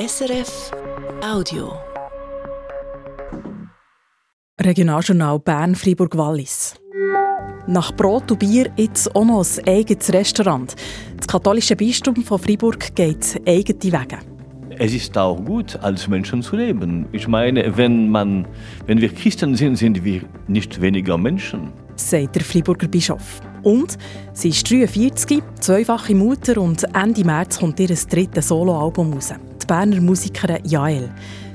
SRF Audio. Regionaljournal Bern Fribourg Wallis. Nach Brot und Bier jetzt auch noch ein eigenes Restaurant. Das katholische Bistum von Fribourg geht eigene Wege. Es ist auch gut, als Menschen zu leben. Ich meine, wenn, man, wenn wir Christen sind, sind wir nicht weniger Menschen. Sagt der Friburger Bischof. Und sie ist 43, zweifache Mutter und Ende März kommt ihr drittes Soloalbum raus. Berner Musikerin Jael.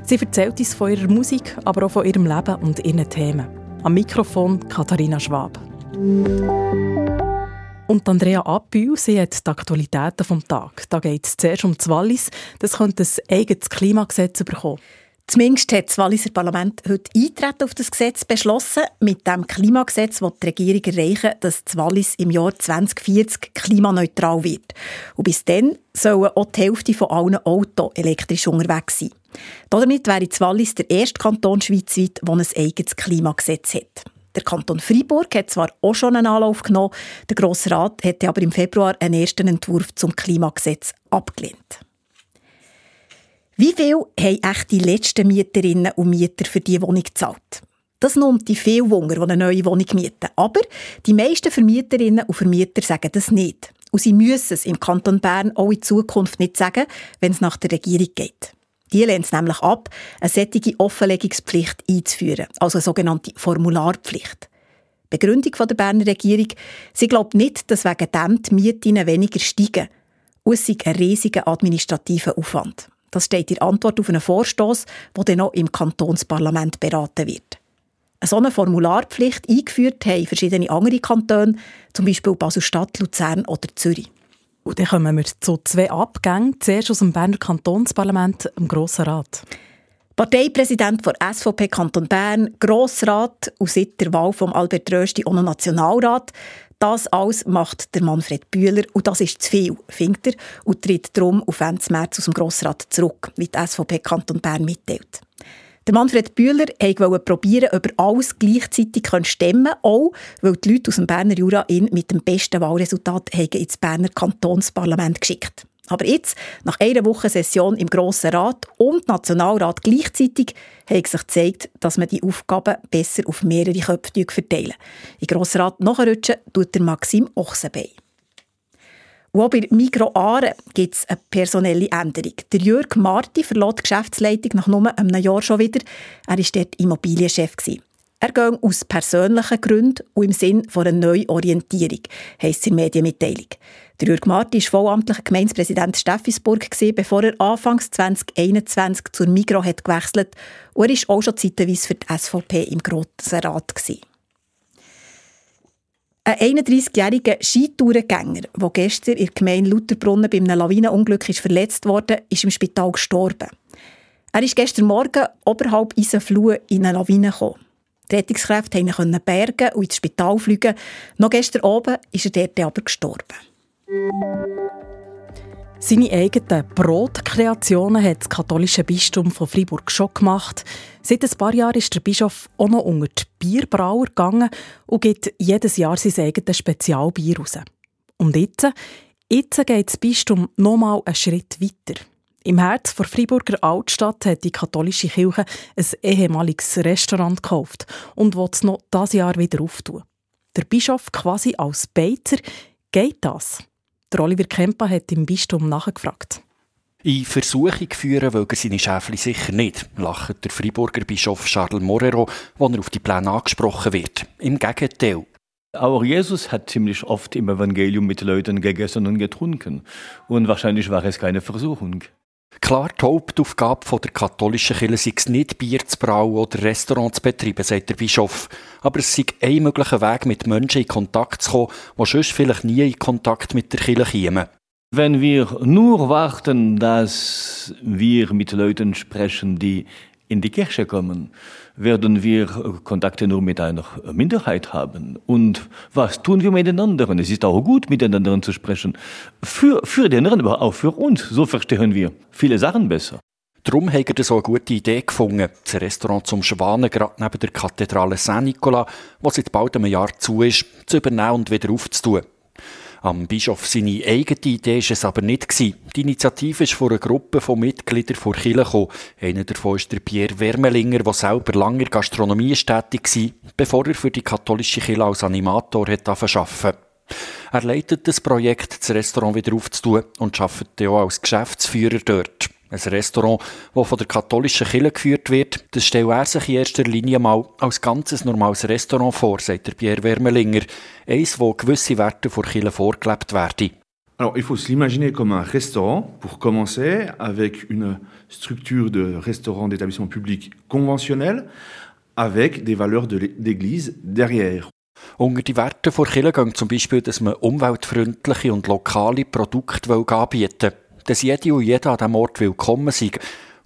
Sie erzählt uns von ihrer Musik, aber auch von ihrem Leben und ihren Themen. Am Mikrofon Katharina Schwab. Und Andrea Abbühl, sie hat die Aktualitäten vom Tag. Da geht es zuerst um das Wallis. Das könnte ein eigenes Klimagesetz bekommen. Zumindest hat das Walliser Parlament heute Eintreten auf das Gesetz beschlossen. Mit dem Klimagesetz will die Regierung erreichen, dass das Wallis im Jahr 2040 klimaneutral wird. Und bis dann sollen auch die Hälfte von allen Autos elektrisch unterwegs sein. Damit wäre das Wallis der erste Kanton schweizweit, der ein eigenes Klimagesetz hat. Der Kanton Freiburg hat zwar auch schon einen Anlauf genommen, der Grosse Rat hätte aber im Februar einen ersten Entwurf zum Klimagesetz abgelehnt. Wie viel haben echt die letzten Mieterinnen und Mieter für diese Wohnung gezahlt? Das nimmt die viel Wunder, die eine neue Wohnung mieten. Aber die meisten Vermieterinnen und Vermieter sagen das nicht. Und sie müssen es im Kanton Bern auch in Zukunft nicht sagen, wenn es nach der Regierung geht. Die lehnt es nämlich ab, eine solche Offenlegungspflicht einzuführen, also eine sogenannte Formularpflicht. Die Begründung der Berner Regierung, sie glaubt nicht, dass wegen dem die Mieten weniger steigen. Und es sei ein riesiger administrativer Aufwand. Das steht in Antwort auf einen Vorstoß, der dann noch im Kantonsparlament beraten wird. Eine solche Formularpflicht eingeführt haben verschiedene andere Kantone, zum Beispiel Basel-Stadt, Luzern oder Zürich. Und dann kommen wir zu zwei Abgängen. Zuerst aus dem Berner Kantonsparlament, im Grossen Rat. Parteipräsident der SVP Kanton Bern, Grossrat und seit der Wahl von Albert Rösti auch Nationalrat. Das alles macht der Manfred Bühler und das ist zu viel, findet er, und tritt darum auf Ende März aus dem Grossrat zurück, wie die SVP Kanton Bern mitteilt. Der Manfred Bühler wollte probieren, ob er alles gleichzeitig stemmen kann, auch weil die Leute aus dem Berner Jura ihn mit dem besten Wahlresultat ins Berner Kantonsparlament geschickt aber jetzt, nach einer Woche Session im Grossen Rat und Nationalrat gleichzeitig, hat sich gezeigt, dass man die Aufgaben besser auf mehrere Köpfe verteilen Im Grossen Rat nachrutschen tut der Maxim Ochsenbein. Und auch bei Migro Aare gibt es eine personelle Änderung. Der Jörg Marti verlässt die Geschäftsleitung nach nur einem Jahr schon wieder. Er war dort Immobilienchef. Er geht aus persönlichen Gründen und im Sinn von einer Neuorientierung, heisst es in der Medienmitteilung. Der Jürg Marti war vollamtlicher Gemeindepräsident Steffisburg, bevor er anfangs 2021 zur Migro hat gewechselt und er war auch schon zeitweise für die SVP im Grossen Rat. Ein 31-jähriger Skitourengänger, der gestern in der Gemeinde Lutherbrunnen bei einem Lawinenunglück ist verletzt wurde, ist im Spital gestorben. Er ist gestern Morgen oberhalb Eisenfluh in eine Lawine gekommen. Die Rettungskräfte konnten ihn bergen und ins Spital fliegen. Noch gestern Abend ist er dort aber gestorben. Seine eigenen Brotkreationen hat das katholische Bistum von Freiburg schon gemacht. Seit ein paar Jahren ist der Bischof auch noch unter die Bierbrauer gegangen und gibt jedes Jahr sein eigenes Spezialbier raus. Und jetzt, jetzt geht das Bistum noch mal einen Schritt weiter. Im Herz der Freiburger Altstadt hat die katholische Kirche ein ehemaliges Restaurant gekauft und will es noch dieses Jahr wieder auftun. Der Bischof quasi als Beiter, geht das? Der Oliver Kempa hat im Bistum nachgefragt. In Versuchung führen will er seine Schäfli sicher nicht, lacht der Freiburger Bischof Charles Morero, wenn er auf die Pläne angesprochen wird. Im Gegenteil. Auch Jesus hat ziemlich oft im Evangelium mit Leuten gegessen und getrunken. Und wahrscheinlich war es keine Versuchung. Klar, die Hauptaufgabe der katholischen Kirche sei es nicht, Bier zu brauen oder Restaurants zu betreiben, sagt der Bischof. Aber es sei ein möglicher Weg, mit Menschen in Kontakt zu kommen, die sonst vielleicht nie in Kontakt mit der Kirche kommen. Wenn wir nur warten, dass wir mit Leuten sprechen, die in die Kirche kommen, werden wir Kontakte nur mit einer Minderheit haben. Und was tun wir mit den anderen? Es ist auch gut, mit den anderen zu sprechen. Für, für den anderen, aber auch für uns. So verstehen wir viele Sachen besser. Darum hat er so eine gute Idee gefunden, das Restaurant zum Schwanen gerade neben der Kathedrale Saint-Nicolas, was seit bald einem Jahr zu ist, zu übernehmen und wieder aufzutun. Am Bischof seine eigene Idee war es aber nicht. Die Initiative ist von einer Gruppe von Mitgliedern vor Kirche. Einer davon ist der Pierre Wermelinger, der selber lange in Gastronomie tätig war, bevor er für die katholische Kirche als Animator hat arbeiten Er leitet das Projekt, das Restaurant wieder aufzutun und arbeitet auch als Geschäftsführer dort. Ein Restaurant, das von der katholischen Kirche geführt wird, das stellt er sich in erster Linie mal als ganzes normales Restaurant vor, sagt der Pierre Wermelinger. Eins, wo gewisse Werte vor Kirche vorgelebt werden. Alors, il faut s'imaginer comme un restaurant, pour commencer, avec une structure de restaurant d'établissement public conventionnel, avec des valeurs d'église derrière. Unter die Werte vor Kirche gehen zum Beispiel, dass man umweltfreundliche und lokale Produkte anbieten will dass jede und jeder an diesem Ort willkommen sei.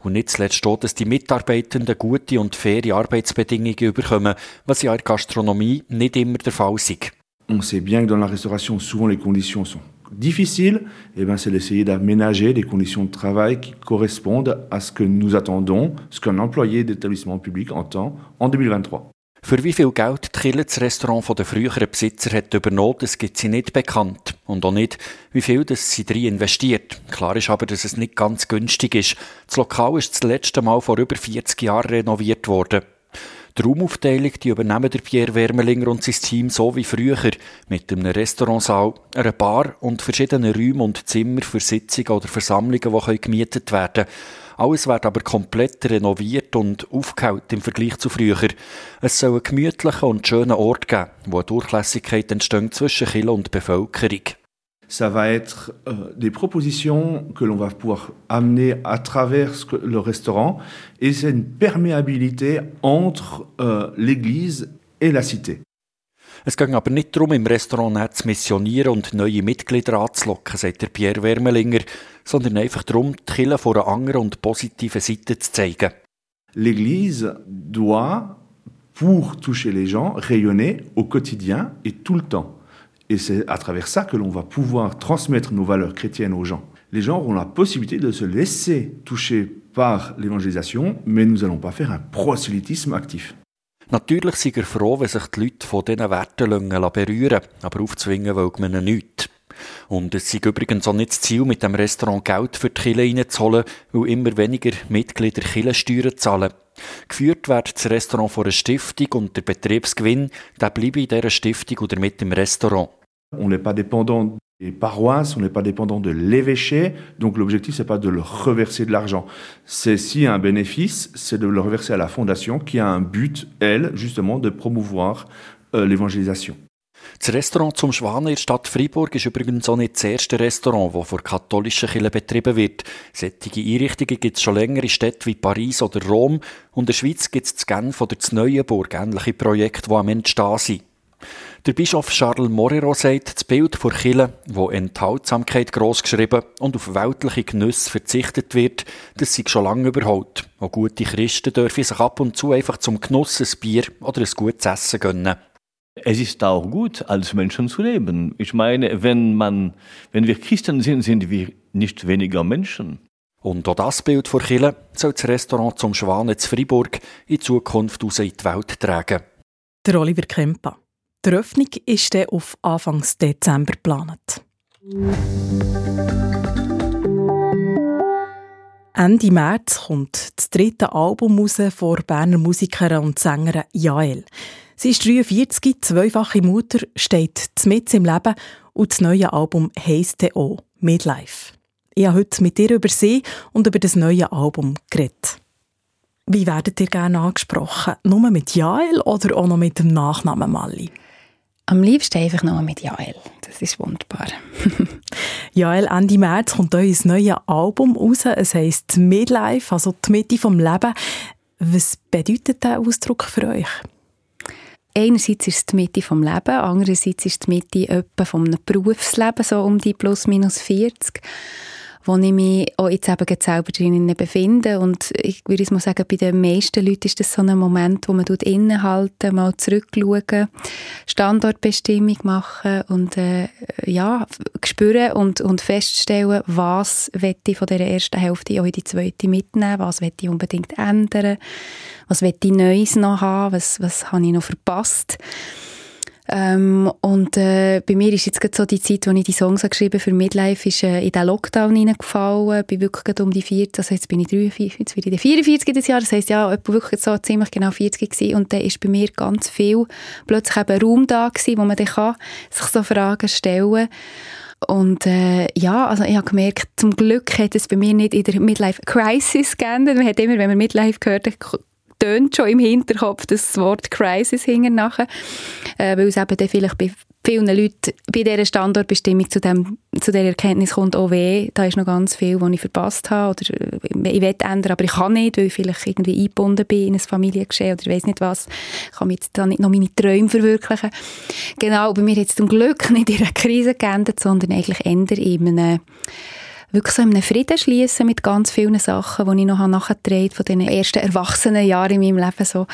Und nicht zuletzt steht, dass die Mitarbeitenden gute und faire Arbeitsbedingungen bekommen, was ja in der Gastronomie nicht immer der Fall ist. On sait bien que dans la restauration, souvent les conditions sont difficiles. Et eh ben, c'est d'essayer d'aménager des conditions de travail qui correspondent à ce que nous attendons, ce qu'un employé d'établissement public entend en 2023. Für wie viel Geld die Kille das Restaurant von den früheren Besitzer hat übernommen, das gibt sie nicht bekannt. Und auch nicht, wie viel das sie drin investiert. Klar ist aber, dass es nicht ganz günstig ist. Das Lokal ist das letzte Mal vor über 40 Jahren renoviert worden. Die Raumaufteilung die übernehmen der Pierre Wermelinger und sein Team so wie früher, mit einem Restaurantsaal, einer Bar und verschiedenen Räumen und Zimmern für Sitzungen oder Versammlungen, die gemietet werden können. Alles wird aber komplett renoviert und aufgehaut im Vergleich zu früher. Es soll einen gemütlichen und schönen Ort geben, wo eine Durchlässigkeit entsteht zwischen Kirche und Bevölkerung. ça va être euh, des propositions que l'on va pouvoir amener à travers le restaurant et c'est une perméabilité entre euh, l'église et la cité. Es ging aber nicht darum, im Restaurant zu missionieren und neue Mitglieder anzulocken, sagt der Pierre Wermelinger, sondern einfach darum, die Kirche von einer anderen und positiven Seite zu zeigen. L'Église doit, pour toucher les gens, rayonner au quotidien et tout le temps. Et c'est à travers ça que l'on va pouvoir transmettre nos valeurs chrétiennes aux gens. Les gens auront la possibilité de se laisser toucher par l'évangélisation, mais nous n'allons pas faire un prosélytisme actif. Natürlich sind er froh, wenn sich die Leute von diesen Werten berühren aber aufzwingen will man ihnen nichts. Und es ist übrigens auch nicht das Ziel, mit dem Restaurant Geld für die Kirche reinzuholen, weil immer weniger Mitglieder Kirchensteuern zahlen. Geführt wird das Restaurant von einer Stiftung und der Betriebsgewinn, der bleibt in dieser Stiftung oder mit dem Restaurant. On n'est pas dépendant des paroisses, on n'est pas dépendant de l'évêché, donc l'objectif c'est pas de leur reverser de l'argent. C'est si un bénéfice, c'est de le reverser à la fondation qui a un but, elle, justement, de promouvoir euh, l'évangélisation. Das Restaurant zum Schwan in der Stadt Freiburg ist übrigens auch nicht das erste Restaurant, das von katholischen Kirchen betrieben wird. Sättige Einrichtungen gibt es schon länger in Städten wie Paris oder Rom und in der Schweiz gibt es zu Genf oder zu Neuenburg ähnliche Projekte, die am Entstehen sind. Der Bischof Charles Morero sagt, das Bild vor Kille, wo Enthaltsamkeit großgeschrieben und auf weltliche Genüsse verzichtet wird, das sei schon lange überholt. Auch gute Christen dürfen sich ab und zu einfach zum Genuss ein Bier oder ein gutes Essen gönnen. Es ist auch gut, als Menschen zu leben. Ich meine, wenn man, wenn wir Christen sind, sind wir nicht weniger Menschen. Und auch das Bild vor Kille soll das Restaurant zum Schwanen zu Freiburg in Zukunft aus in die Welt tragen. Der Oliver Kemper. Die Öffnung ist dann auf Anfang Dezember geplant. Ende März kommt das dritte Album raus von Berner Musikerin und Sängerin Jael. Sie ist 43, zweifache Mutter, steht mit im Leben und das neue Album heisst auch Midlife. Ich habe heute mit ihr über sie und über das neue Album geredet. Wie werdet ihr gerne angesprochen? Nur mit Jael oder auch noch mit dem Nachnamen Mali? Am liebsten einfach nur mit Jael. Das ist wunderbar. Jael, Ende März kommt euer neues Album raus. Es heisst Midlife, also die Mitte vom Leben. Was bedeutet dieser Ausdruck für euch? Einerseits ist es die Mitte vom Leben, andererseits ist es die Mitte etwa vom Berufsleben, so um die plus minus 40 wo ich mich auch jetzt eben selber drinnen befinde. Und ich würde mal sagen, bei den meisten Leuten ist das so ein Moment, wo man innehalten, mal zurückschauen, Standortbestimmung machen und äh, ja, spüren und, und feststellen, was ich von der ersten Hälfte auch in die zweite mitnehmen, was ich unbedingt ändern, was ich Neues noch haben, was, was habe ich noch verpasst Ähm, und äh, bei mir ist jetzt gerade so die Zeit, wo ich die Songs geschrieben für Midlife, ist äh, in den Lockdown hineingefallen. Bin wirklich gerade um die 40, also jetzt bin ich 43, jetzt bin ich 44 dieses Jahr. Das heisst, ja, ich wirklich so ziemlich genau 40 gewesen. Und dann ist bei mir ganz viel plötzlich eben Raum da gewesen, wo man dann kann sich so Fragen stellen und äh, ja, also ich habe gemerkt, zum Glück hat es bei mir nicht in der Midlife Crisis geändert. Man hat immer, wenn man Midlife gehört, tönt schon im Hinterkopf das Wort Crisis hinten nachher, äh, weil es eben dann vielleicht bei vielen Leuten bei dieser Standortbestimmung zu, dem, zu dieser Erkenntnis kommt, oh weh, da ist noch ganz viel, was ich verpasst habe oder äh, ich will ändern, aber ich kann nicht, weil ich vielleicht irgendwie eingebunden bin in ein Familiengeschehen oder ich weiß nicht was, ich kann jetzt da nicht noch meine Träume verwirklichen. Genau, bei mir hat es zum Glück nicht in einer Krise geändert, sondern eigentlich eher in einem wirklich so in Frieden schließen mit ganz vielen Sachen, die ich noch nachgetragen von den ersten erwachsenen Jahren in meinem Leben so.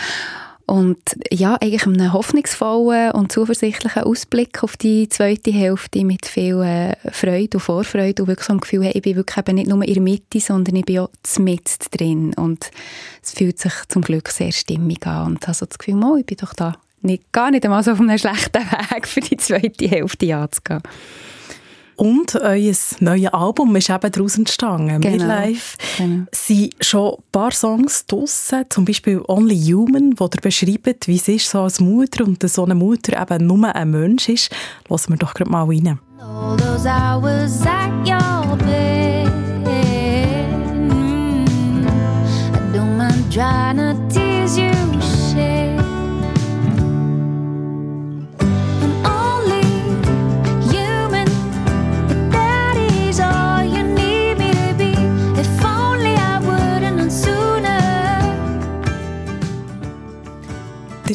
Und ja, eigentlich einen hoffnungsvollen und zuversichtlichen Ausblick auf die zweite Hälfte mit viel äh, Freude und Vorfreude und wirklich so ein Gefühl, hey, ich bin wirklich eben nicht nur in der Mitte, sondern ich bin auch mit drin. Und es fühlt sich zum Glück sehr stimmig an und habe so das Gefühl, oh, ich bin doch da nicht, gar nicht einmal so auf einem schlechten Weg für die zweite Hälfte anzugehen. Und euer neues Album ist eben daraus entstanden. Genau. Midlife. Genau. sind schon ein paar Songs draussen, zum Beispiel Only Human, wo ihr beschreibt, wie es ist so als Mutter und so eine Mutter eben nur ein Mensch ist. Lassen wir doch gerade mal rein. All those hours at your bed mm, I don't mind trying to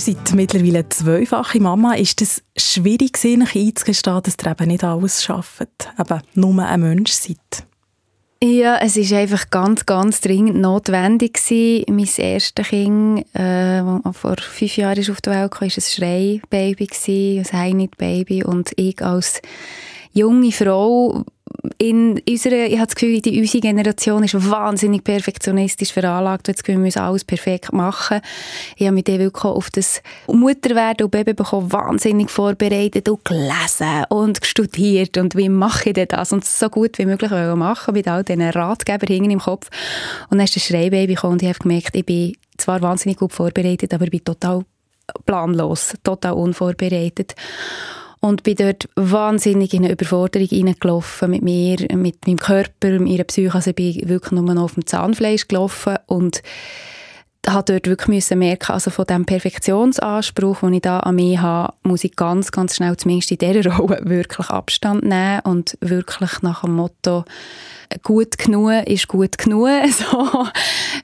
Ihr seid mittlerweile zweifache Mama. Ist es schwierig, sich einzugestehen, dass ihr eben nicht alles schafft, eben nur ein Mensch seid? Ja, es ist einfach ganz, ganz dringend notwendig gewesen. Mein erstes Kind, äh, das vor fünf Jahren auf die Welt kam, war ein Schrei-Baby, ein Heinit-Baby. Und ich als junge Frau in unserer, ich habe das Gefühl, die, unsere Generation ist wahnsinnig perfektionistisch veranlagt. Jetzt wir müssen alles perfekt machen. Ich habe mich dann wirklich auf das Mutterwerden und Baby bekommen wahnsinnig vorbereitet und gelesen und studiert und wie mache ich das und so gut wie möglich machen mit all diesen Ratgeber hingen im Kopf. Und dann ist das Schreibaby gekommen und ich habe gemerkt, ich bin zwar wahnsinnig gut vorbereitet, aber ich bin total planlos, total unvorbereitet und bin dort wahnsinnig in eine Überforderung hineingelaufen mit mir, mit meinem Körper, mit meiner Psyche. Also ich bin wirklich nur noch auf dem Zahnfleisch gelaufen und habe dort wirklich müssen merken, also von dem Perfektionsanspruch, den ich da an mich habe, muss ich ganz, ganz schnell zumindest in dieser Rolle wirklich Abstand nehmen und wirklich nach dem Motto gut genug ist gut genug. So.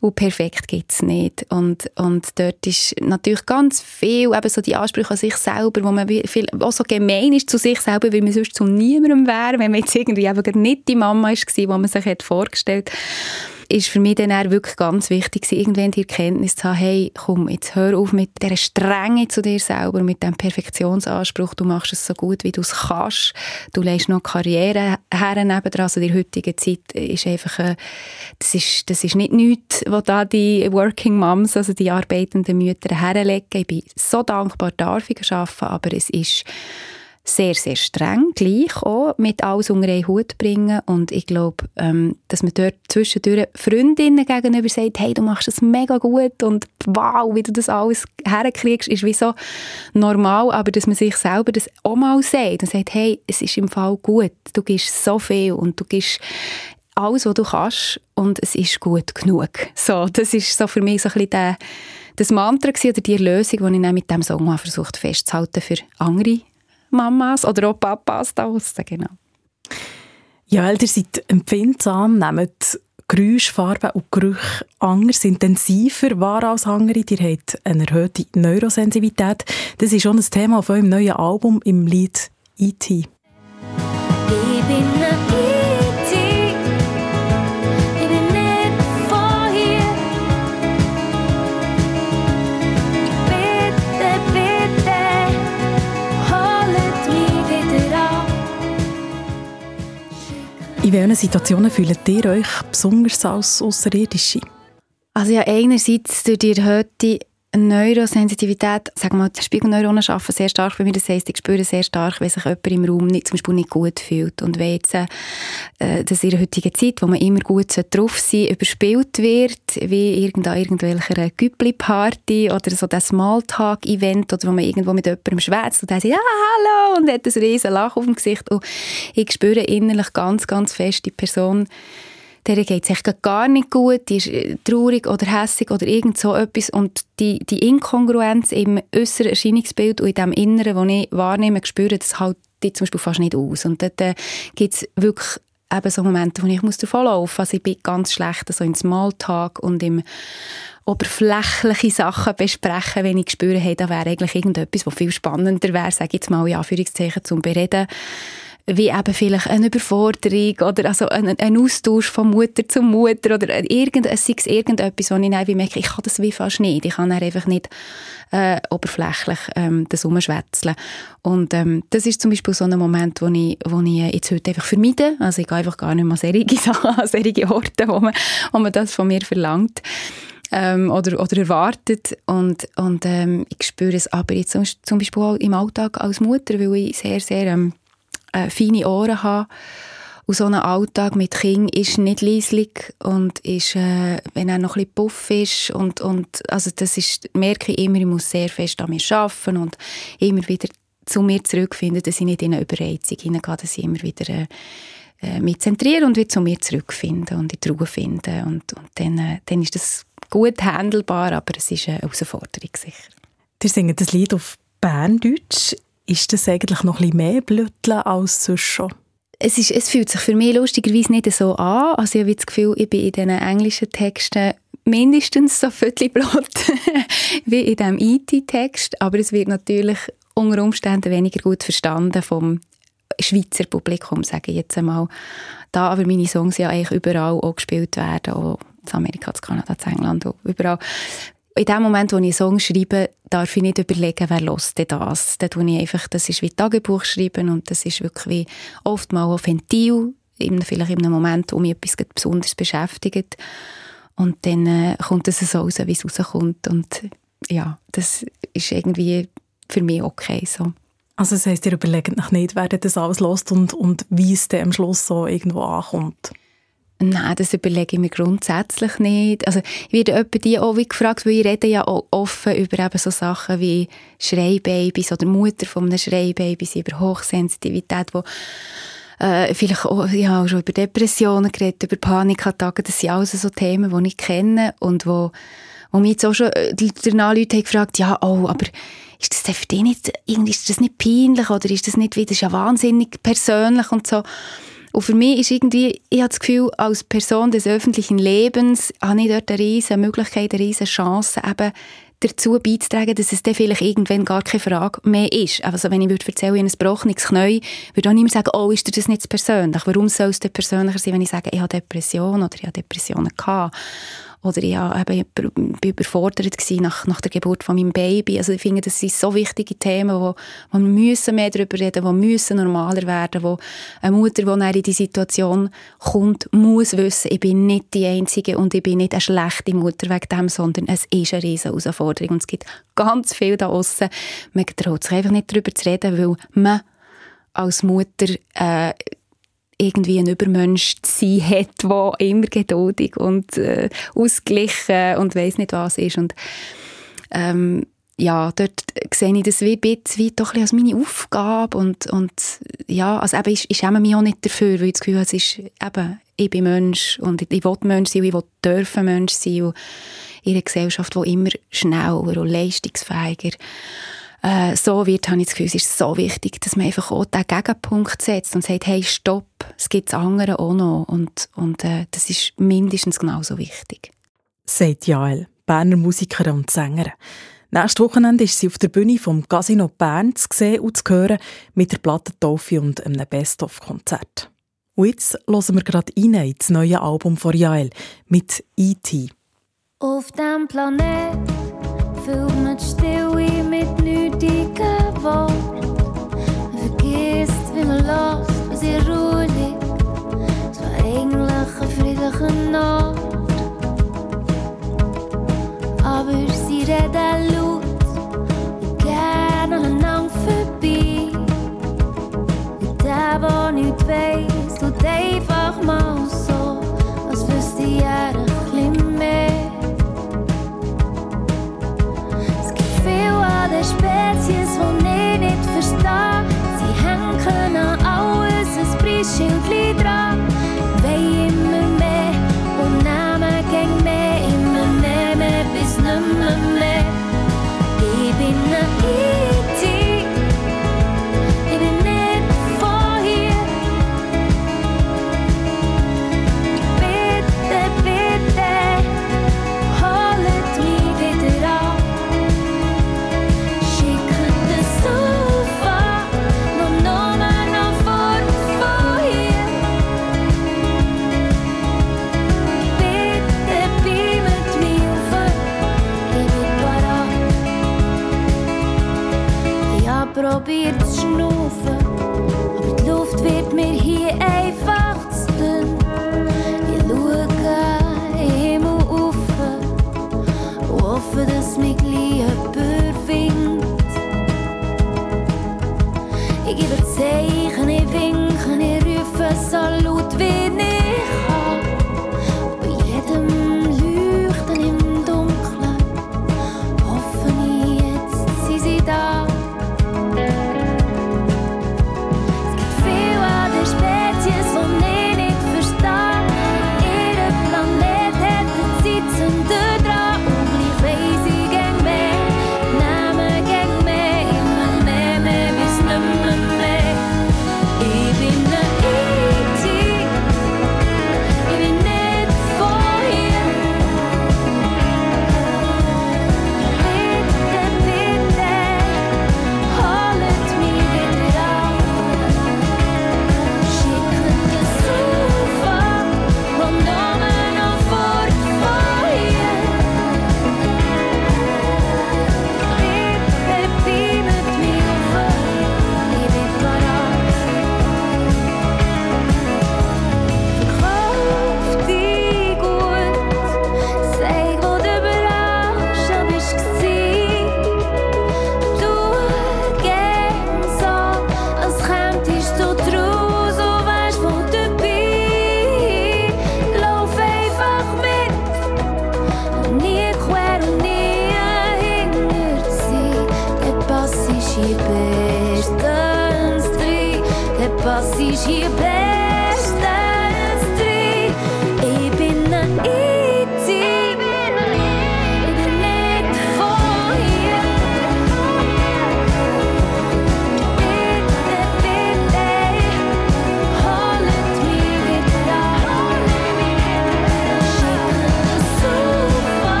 Und perfekt gibt es nicht. Und, und dort ist natürlich ganz viel, eben so die Ansprüche an sich selber, wo man viel, auch so gemein ist zu sich selber, weil man sonst zu niemandem wäre, wenn man jetzt irgendwie eben nicht die Mama war, die man sich hat vorgestellt hat ist für mich dann auch wirklich ganz wichtig, irgendwann die Erkenntnis zu haben, hey, komm, jetzt hör auf mit dieser Strenge zu dir selber, mit dem Perfektionsanspruch, du machst es so gut, wie du es kannst, du legst noch Karriere her nebendran, also in der heutigen Zeit ist einfach, äh, das ist, das ist nicht nichts, was da die Working Moms, also die arbeitenden Mütter herlegen. Ich bin so dankbar, darf ich arbeiten, aber es ist sehr, sehr streng, gleich auch, mit alles unter einen Hut bringen. Und ich glaube, ähm, dass man dort zwischendurch Freundinnen gegenüber sagt, hey, du machst das mega gut und wow, wie du das alles herkriegst, ist wie so normal, aber dass man sich selber das auch mal sagt und sagt, hey, es ist im Fall gut, du gibst so viel und du gibst alles, was du kannst und es ist gut genug. So, das ist so für mich so ein bisschen der, das Mantra oder die Lösung, die ich dann mit diesem Song versucht festzuhalten für andere Mamas oder auch Papas da draussen, genau. Ja, ihr seid empfindsam, nehmt Geräusche, Farben und Gerüche anders, intensiver wahr als andere. Ihr habt eine erhöhte Neurosensitivität. Das ist schon ein Thema auf eurem neuen Album im Lied E.T. In welchen Situationen fühlt ihr euch besonders als Außerirdische? Also ja, einerseits durch die erhöhte Neurosensitivität, sagen wir Spiegelneuronen arbeiten sehr stark bei mir. Das heisst, ich spüre sehr stark, wenn sich jemand im Raum nicht, zum Beispiel nicht gut fühlt. Und wenn jetzt, äh, dass in der heutigen Zeit, wo man immer gut drauf sein überspielt wird, wie irgendein irgendwelcher Güppli-Party oder so das Smalltalk-Event oder wo man irgendwo mit jemandem schwätzt und dann sagt, ja, hallo, und hat ein riesen Lach auf dem Gesicht. Und ich spüre innerlich ganz, ganz fest die Person, der geht es gar nicht gut, die ist äh, traurig oder hässig oder irgend so etwas und die, die Inkongruenz im äußeren Erscheinungsbild und in dem Inneren, das ich wahrnehme, spüre, das hält die zum Beispiel fast nicht aus. Und dort äh, gibt es wirklich eben so Momente, wo ich muss davonlaufen muss. Also ich bin ganz schlecht so im Smalltalk und im oberflächliche Sachen besprechen, wenn ich spüre, hey, da wäre eigentlich irgendetwas, was viel spannender wäre, sage ich jetzt mal in Anführungszeichen, zum Bereden wie eben vielleicht eine Überforderung oder also ein, ein Austausch von Mutter zu Mutter oder irgend, sei es irgendetwas, wo ich dann merke, ich kann das wie fast nicht. Ich kann einfach nicht äh, oberflächlich ähm, das umschwätzeln. Und ähm, das ist zum Beispiel so ein Moment, wo ich, wo ich jetzt heute einfach vermeide. Also ich gehe einfach gar nicht mehr solche Sachen an solche Orte, wo man, wo man das von mir verlangt. Ähm, oder, oder erwartet. Und, und ähm, ich spüre es aber jetzt zum Beispiel auch im Alltag als Mutter, weil ich sehr, sehr ähm, äh, feine Ohren habe. Und so ein Alltag mit Kind ist nicht leislich und ist, äh, wenn er noch ein bisschen puff ist und, und also das ist, merke ich immer, ich muss sehr fest an mir arbeiten und immer wieder zu mir zurückfinden, dass ich nicht in eine Überreizung hineingehe, dass ich immer wieder äh, äh, mich zentriere und wieder zu mir zurückfinde und in die Ruhe finde und, und dann, äh, dann ist das gut handelbar, aber es ist eine Herausforderung sicher. Sie singen das Lied auf Berndeutsch. Ist das eigentlich noch bisschen mehr Blütteln als sonst schon? Es, ist, es fühlt sich für mich lustigerweise nicht so an. Also ich habe das Gefühl, ich bin in diesen englischen Texten mindestens so Viertelblatt wie in diesem IT-Text. Aber es wird natürlich unter Umständen weniger gut verstanden vom Schweizer Publikum, sage ich jetzt einmal. Da aber meine Songs ja eigentlich überall auch gespielt werden, auch in Amerika, in Kanada, in England, überall, in dem Moment, wo ich einen Song schreibe, darf ich nicht überlegen, wer lost das. Dann tue ich einfach, das ist wie Tagebuch schreiben und das ist wirklich wie oft mal ein Ventil, vielleicht in einem Moment, wo mich etwas besonders beschäftigt. Und dann äh, kommt es so raus, wie es rauskommt. Und ja, das ist irgendwie für mich okay so. Also das heisst, ihr überlegt noch nicht, wer das alles lost und, und wie es dann am Schluss so irgendwo ankommt? Nein, das überlege ich mir grundsätzlich nicht. Also, ich werde etwa die auch wie gefragt, weil ich rede ja auch offen über eben so Sachen wie Schreibabys oder Mutter von einem Schreibabys, über Hochsensitivität, wo äh, vielleicht auch, ja, auch schon über Depressionen geredet, über Panikattacken. Das sind alles so Themen, die ich kenne und wo, wo mich jetzt auch schon äh, danach Leute haben gefragt, ja, oh, aber ist das für dich nicht, irgendwie ist das nicht peinlich oder ist das nicht, wie, das ist ja wahnsinnig persönlich und so. Und für mich ist irgendwie, ich habe das Gefühl, als Person des öffentlichen Lebens habe ich dort eine riesige Möglichkeit, eine riesige Chance, eben dazu beizutragen, dass es dann vielleicht irgendwann gar keine Frage mehr ist. Also wenn ich würde erzählen, ich habe ein gebrochenes Knie, würde auch niemand sagen, oh, ist dir das nicht persönlich? Warum soll es denn persönlicher sein, wenn ich sage, ich habe Depressionen oder ich habe Depressionen gehabt? Oder ich war eben überfordert nach, nach der Geburt von meinem Baby. Also ich finde, das sind so wichtige Themen, wo, wo wir müssen mehr darüber reden, die müssen normaler werden, wo eine Mutter, die in die Situation kommt, muss wissen, ich bin nicht die Einzige und ich bin nicht eine schlechte Mutter wegen dem, sondern es ist eine riesige Herausforderung und es gibt ganz viel da außen. Man traut sich einfach nicht darüber zu reden, weil man als Mutter äh, irgendwie ein Übermensch zu sein hat, der immer geduldig und äh, ausgeglichen und weiß nicht was ist. Und ähm, ja, dort sehe ich das wie ein bisschen, wie doch ein als meine Aufgabe und, und ja, also eben, ich, ich schäme mich auch nicht dafür, weil ich das Gefühl habe, es ist eben, ich bin Mensch und ich, ich will Mensch sein und ich will dürfen Mensch sein und in einer Gesellschaft, die immer schneller und leistungsfähiger äh, so wird, habe ich das Gefühl, es ist so wichtig, dass man einfach auch den Gegenpunkt setzt und sagt, hey, stopp, es gibt andere auch noch. Und, und äh, das ist mindestens genauso wichtig. Sagt Jael, Berner Musikerin und Sängerin. Nächstes Wochenende ist sie auf der Bühne vom Casino Bern zu sehen und zu hören mit der Plattentaufe und einem Best-of-Konzert. Und jetzt hören wir gerade rein ins neue Album von Jael mit E.T. Auf dem Planet fühlt man Stille mit nötigen Worten. Man vergisst, wie man lässt, was in Ruhe liegt. Es war eigentlich ein friedlicher Nacht. Aber sie redet reden laut und gerne aneinander vorbei. Und der, der nichts weiss, tut einfach mal probiert zu schnaufen, aber die Luft wird mir hier einfach zu dünn. Ich schaue in den Himmel rauf und hoffe, dass mich gleich jemand findet. Ich gebe Zeichen,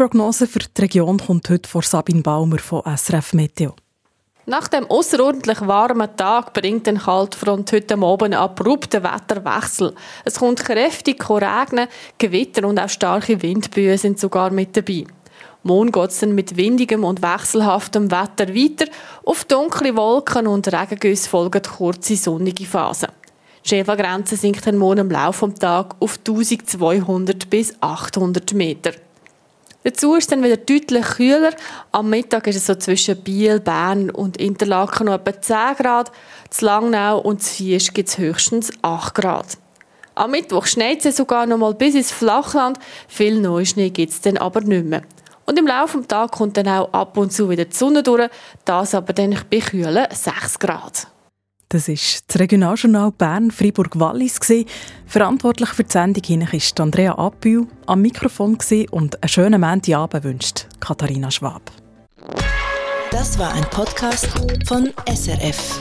Wetterprognose für die Region kommt heute von Sabine Baumer von SRF Meteo. Nach dem außerordentlich warmen Tag bringt ein Kaltfront heute Abend einen abrupten Wetterwechsel. Es kommt kräftig regnen, Gewitter und auch starke Windböen sind sogar mit dabei. Morgen geht es dann mit windigem und wechselhaftem Wetter weiter. Auf dunkle Wolken und Regengüsse folgen kurze sonnige Phasen. Die Schneefallgrenze sinkt dann morgen im Laufe des Tages auf 1200 bis 800 Meter. Dazu ist es dann wieder deutlich kühler. Am Mittag ist es so zwischen Biel, Bern und Interlaken noch etwa 10 Grad. Zu Langnau und zu Viesch gibt es höchstens 8 Grad. Am Mittwoch schneit es sogar noch mal bis ins Flachland. Viel Neuschnee gibt es dann aber nicht mehr. Und im Laufe des Tages kommt dann auch ab und zu wieder die Sonne durch. Das aber dann bei kühlen 6 Grad. Das ist das Regionaljournal Bern-Fribourg-Wallis. Verantwortlich für die Sendung hin war Andrea Abbühl am Mikrofon und einen schönen Montagabend wünscht Katharina Schwab. Das war ein Podcast von SRF.